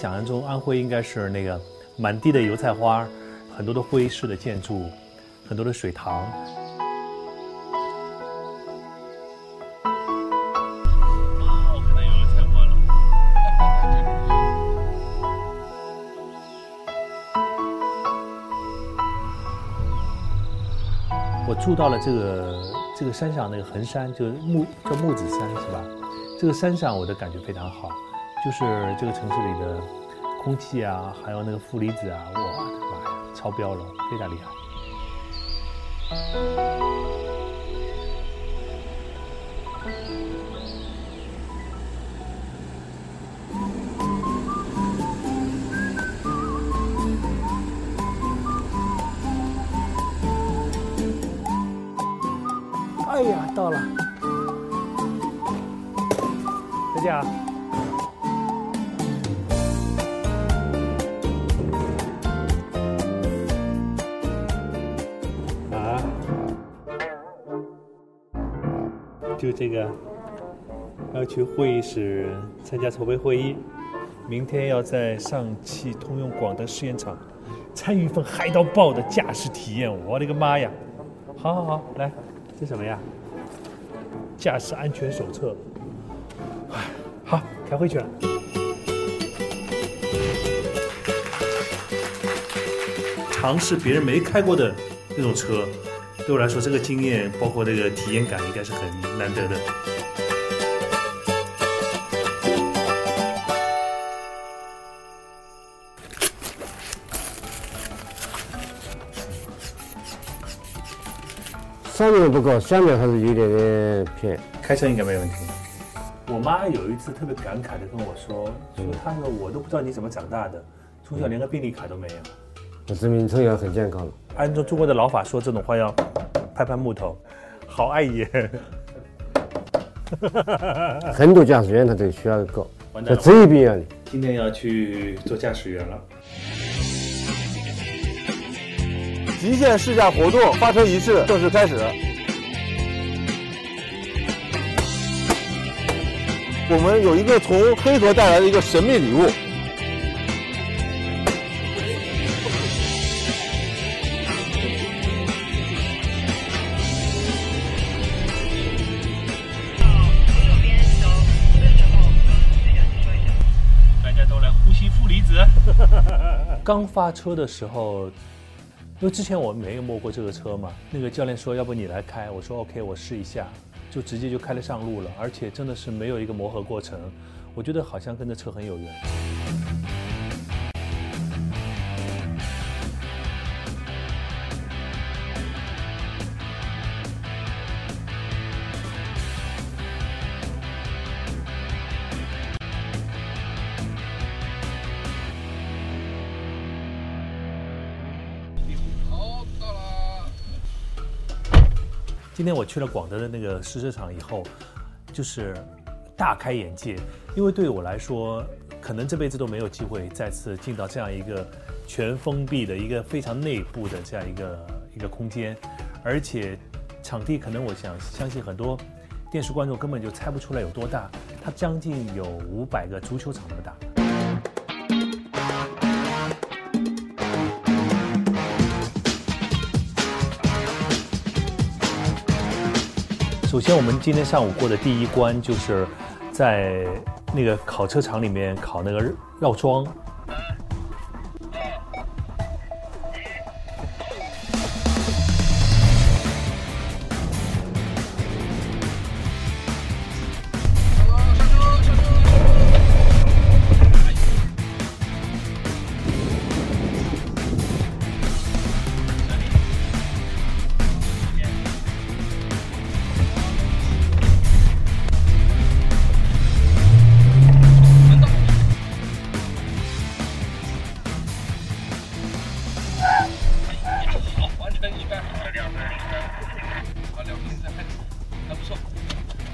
想象中安徽应该是那个满地的油菜花，很多的徽式的建筑，很多的水塘。啊，我看到油菜花了。我住到了这个这个山上，那个横山，就是木叫木子山是吧？这个山上我的感觉非常好，就是这个城市里的空气啊，还有那个负离子啊，我的妈呀，超标了，非常厉害。哎呀，到了，再见啊！就这个，要去会议室参加筹备会议，明天要在上汽通用广德试验场参与一份嗨到爆的驾驶体验。我的个妈呀！好好好，来，这什么呀？驾驶安全手册。好，开会去了。尝试别人没开过的那种车，对我来说，这个经验包括这个体验感，应该是很难得的。上面不够，下面还是有点点偏。开车应该没问题。我妈有一次特别感慨的跟我说，说她说我都不知道你怎么长大的，从小连个病历卡都没有。那证明从小很健康了。按照中国的老法说，这种话要拍拍木头，好碍眼。很多驾驶员他都需要搞，像完蛋了职业病一样的。今天要去做驾驶员了。极限试驾活动发车仪式正式开始。我们有一个从黑河带来的一个神秘礼物，刚发车的时候，因为之前我没有摸过这个车嘛，那个教练说要不你来开，我说 OK，我试一下，就直接就开了上路了，而且真的是没有一个磨合过程，我觉得好像跟这车很有缘。今天我去了广德的那个试车场以后，就是大开眼界，因为对我来说，可能这辈子都没有机会再次进到这样一个全封闭的一个非常内部的这样一个一个空间，而且场地可能我想相信很多电视观众根本就猜不出来有多大，它将近有五百个足球场那么大。首先，我们今天上午过的第一关就是在那个考车场里面考那个绕桩。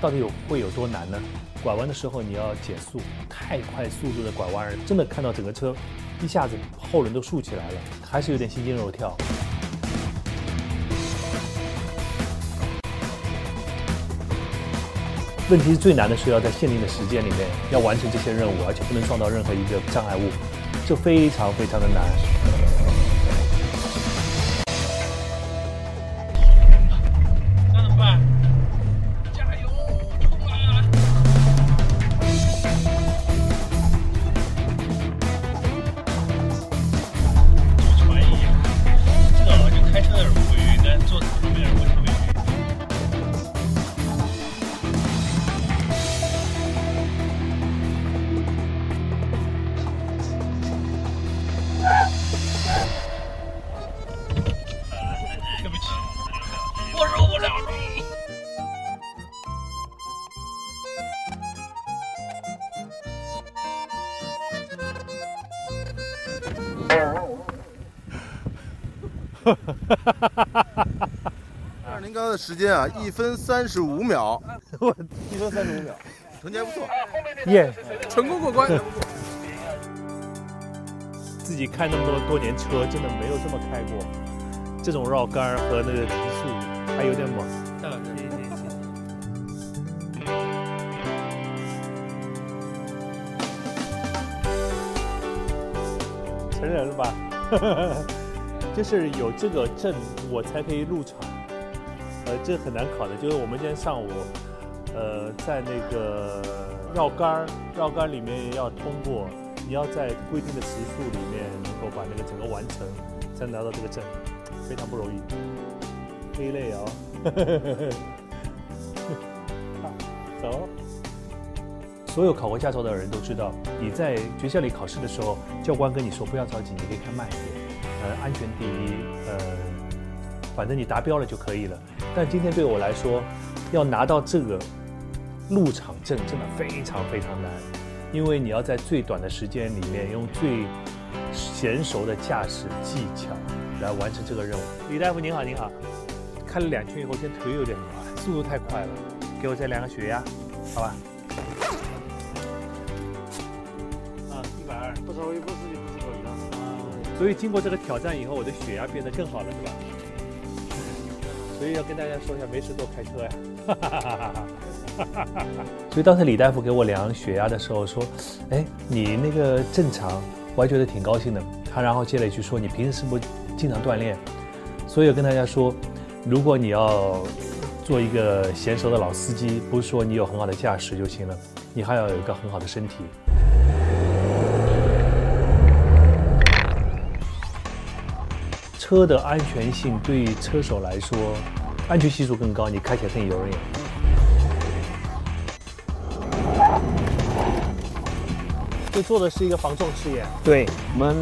到底有会有多难呢？拐弯的时候你要减速，太快速度的拐弯，真的看到整个车一下子后轮都竖起来了，还是有点心惊肉跳。问题是最难的是要在限定的时间里面要完成这些任务，而且不能撞到任何一个障碍物，这非常非常的难。看您刚才的时间啊，一分三十五秒，一分三十五秒，成绩还不错。耶！成功过关。自己开那么多多年车，真的没有这么开过。这种绕杆和那个提速还有点猛。承认了吧？就是有这个证，我才可以入场。呃，这很难考的，就是我们今天上午，呃，在那个绕杆，绕杆里面要通过，你要在规定的时速里面能够把那个整个完成，才拿到这个证，非常不容易。飞累哦。走。所有考过驾照的人都知道，你在学校里考试的时候，教官跟你说不要着急，你可以开慢一点，安全第一，呃，反正你达标了就可以了。但今天对我来说，要拿到这个入场证真的非常非常难，因为你要在最短的时间里面用最娴熟的驾驶技巧来完成这个任务。李大夫您好，您好，开了两圈以后，现在腿有点麻，速度太快了，给我再量个血压，好吧？所以经过这个挑战以后，我的血压变得更好了，是吧？所以要跟大家说一下，没事多开车呀。所以当时李大夫给我量血压的时候说：“哎，你那个正常。”我还觉得挺高兴的。他然后接了一句说：“你平时是不是经常锻炼？”所以我跟大家说，如果你要做一个娴熟的老司机，不是说你有很好的驾驶就行了，你还要有一个很好的身体。车的安全性对于车手来说，安全系数更高，你开起来更游刃有余。这做的是一个防撞试验，对我们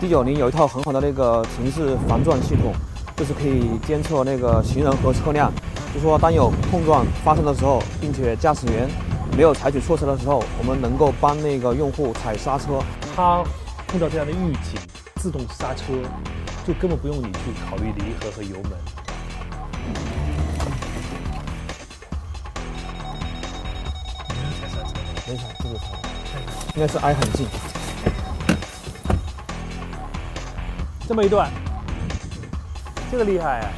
D 九零有一套很好的那个城市防撞系统，就是可以监测那个行人和车辆，就说当有碰撞发生的时候，并且驾驶员没有采取措施的时候，我们能够帮那个用户踩刹车。它碰到这样的预警，自动刹车，就根本不用你去考虑离合和油门。没踩，这个踩，应该是挨很近。这么一段，这个厉害啊！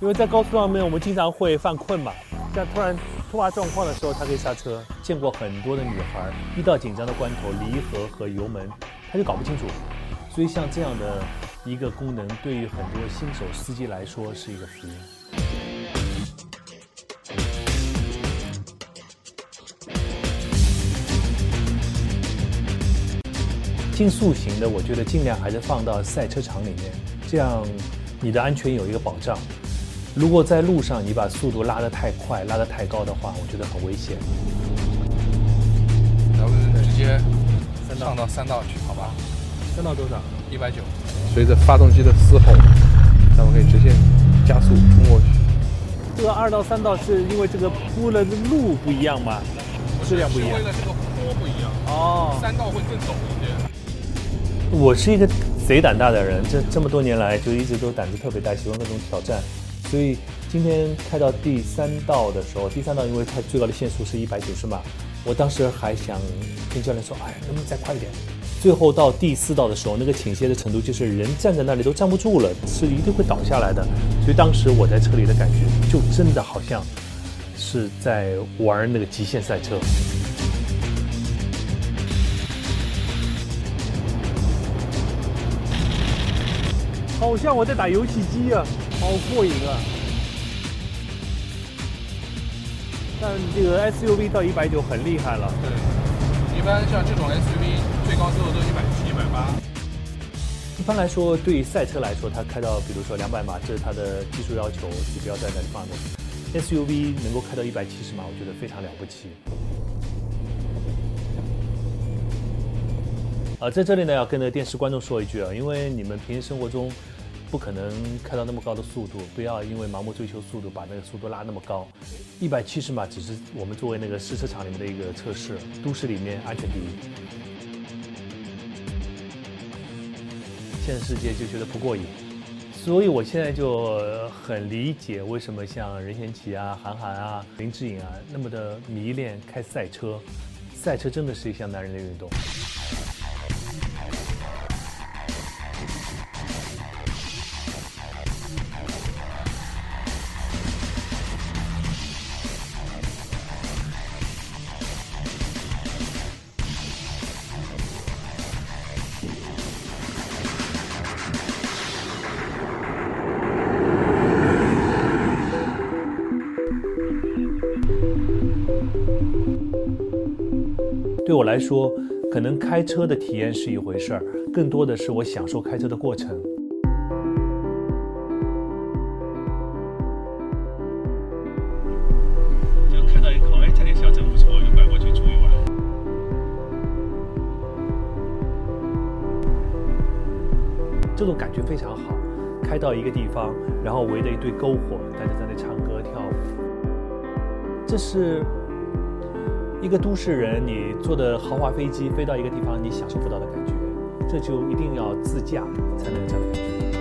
因为在高速上面，我们经常会犯困嘛，像突然突发状况的时候，它可以刹车。见过很多的女孩，一到紧张的关头，离合和油门，她就搞不清楚。所以像这样的一个功能，对于很多新手司机来说是一个福音。竞速型的，我觉得尽量还是放到赛车场里面，这样你的安全有一个保障。如果在路上你把速度拉得太快、拉得太高的话，我觉得很危险。咱们直接上到三道去，好吧？三到多少？一百九。随着发动机的嘶吼，咱们可以直接加速冲过去。这个二到三道是因为这个铺了的路不一样吗？质量不一样是为。了这个坡不一样，哦，三道会更陡一些。我是一个贼胆大的人，这这么多年来就一直都胆子特别大，喜欢各种挑战。所以今天开到第三道的时候，第三道因为它最高的限速是一百九十码，我当时还想跟教练说，哎，能不能再快一点？最后到第四道的时候，那个倾斜的程度就是人站在那里都站不住了，是一定会倒下来的。所以当时我在车里的感觉，就真的好像是在玩那个极限赛车。好像我在打游戏机啊，好过瘾啊！但这个 SUV 到一百九很厉害了。对，一般像这种 SUV 最高速度都一百七、一百八。一般来说，对于赛车来说，它开到比如说两百码，这是它的技术要求指标在那里放的。SUV 能够开到一百七十码，我觉得非常了不起。啊，在这里呢，要跟那个电视观众说一句啊，因为你们平时生活中不可能开到那么高的速度，不要因为盲目追求速度，把那个速度拉那么高。一百七十码只是我们作为那个试车场里面的一个测试，都市里面安全第一。现实世界就觉得不过瘾，所以我现在就很理解为什么像任贤齐啊、韩寒啊、林志颖啊那么的迷恋开赛车。赛车真的是一项男人的运动。对我来说，可能开车的体验是一回事儿，更多的是我享受开车的过程。就看到一口，哎，这里小镇不错，就拐过去住一晚。这种感觉非常好，开到一个地方，然后围着一堆篝火，大家在那唱歌跳舞，这是一个都市人你坐的豪华飞机飞到一个地方你享受不到的感觉，这就一定要自驾才能有这样的感觉。